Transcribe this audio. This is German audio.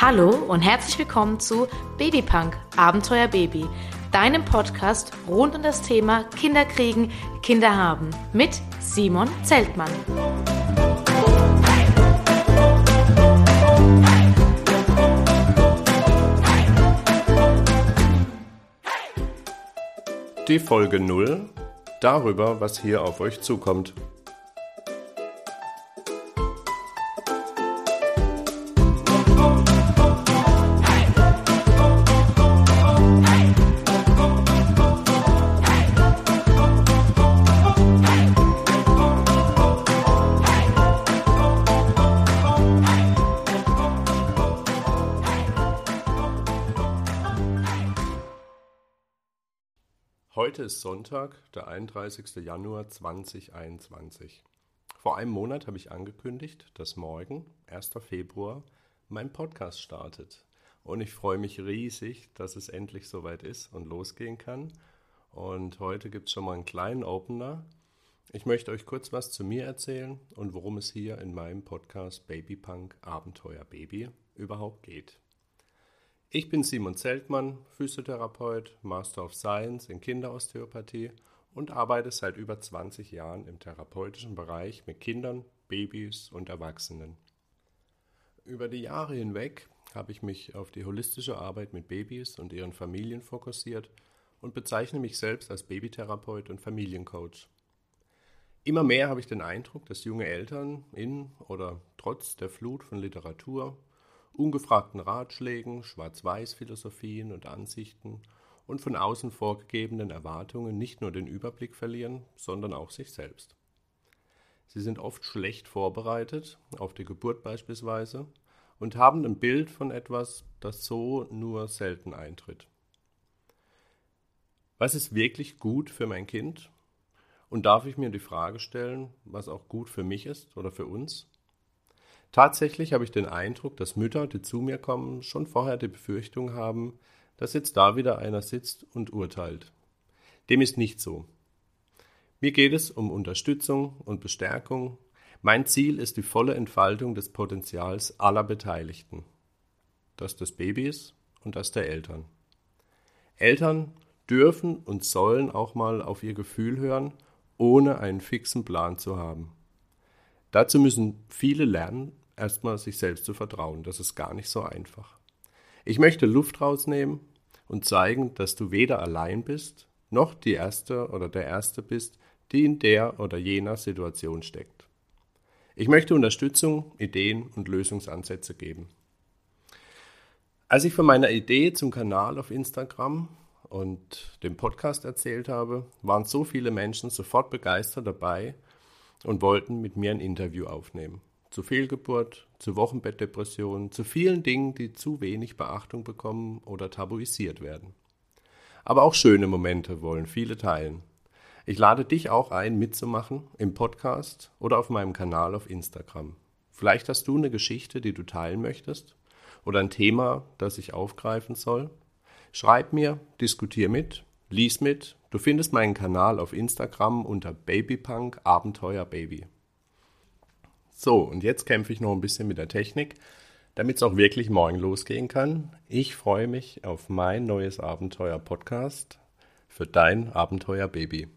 Hallo und herzlich willkommen zu Babypunk Abenteuer Baby, deinem Podcast rund um das Thema Kinder kriegen, Kinder haben mit Simon Zeltmann. Die Folge 0 darüber, was hier auf euch zukommt. Heute ist Sonntag, der 31. Januar 2021. Vor einem Monat habe ich angekündigt, dass morgen, 1. Februar, mein Podcast startet. Und ich freue mich riesig, dass es endlich soweit ist und losgehen kann. Und heute gibt es schon mal einen kleinen Opener. Ich möchte euch kurz was zu mir erzählen und worum es hier in meinem Podcast Babypunk Abenteuer Baby überhaupt geht. Ich bin Simon Zeltmann, Physiotherapeut, Master of Science in Kinderosteopathie und arbeite seit über 20 Jahren im therapeutischen Bereich mit Kindern, Babys und Erwachsenen. Über die Jahre hinweg habe ich mich auf die holistische Arbeit mit Babys und ihren Familien fokussiert und bezeichne mich selbst als Babytherapeut und Familiencoach. Immer mehr habe ich den Eindruck, dass junge Eltern in oder trotz der Flut von Literatur, ungefragten Ratschlägen, Schwarz-Weiß-Philosophien und Ansichten und von außen vorgegebenen Erwartungen nicht nur den Überblick verlieren, sondern auch sich selbst. Sie sind oft schlecht vorbereitet, auf die Geburt beispielsweise, und haben ein Bild von etwas, das so nur selten eintritt. Was ist wirklich gut für mein Kind? Und darf ich mir die Frage stellen, was auch gut für mich ist oder für uns? Tatsächlich habe ich den Eindruck, dass Mütter, die zu mir kommen, schon vorher die Befürchtung haben, dass jetzt da wieder einer sitzt und urteilt. Dem ist nicht so. Mir geht es um Unterstützung und Bestärkung. Mein Ziel ist die volle Entfaltung des Potenzials aller Beteiligten. Das des Babys und das der Eltern. Eltern dürfen und sollen auch mal auf ihr Gefühl hören, ohne einen fixen Plan zu haben. Dazu müssen viele lernen, erstmal sich selbst zu vertrauen. Das ist gar nicht so einfach. Ich möchte Luft rausnehmen und zeigen, dass du weder allein bist, noch die Erste oder der Erste bist, die in der oder jener Situation steckt. Ich möchte Unterstützung, Ideen und Lösungsansätze geben. Als ich von meiner Idee zum Kanal auf Instagram und dem Podcast erzählt habe, waren so viele Menschen sofort begeistert dabei und wollten mit mir ein Interview aufnehmen zu Fehlgeburt, zu Wochenbettdepressionen, zu vielen Dingen, die zu wenig Beachtung bekommen oder tabuisiert werden. Aber auch schöne Momente wollen viele teilen. Ich lade dich auch ein, mitzumachen im Podcast oder auf meinem Kanal auf Instagram. Vielleicht hast du eine Geschichte, die du teilen möchtest oder ein Thema, das ich aufgreifen soll. Schreib mir, diskutier mit, lies mit. Du findest meinen Kanal auf Instagram unter Babypunk Abenteuer Baby. So, und jetzt kämpfe ich noch ein bisschen mit der Technik, damit es auch wirklich morgen losgehen kann. Ich freue mich auf mein neues Abenteuer-Podcast für dein Abenteuer-Baby.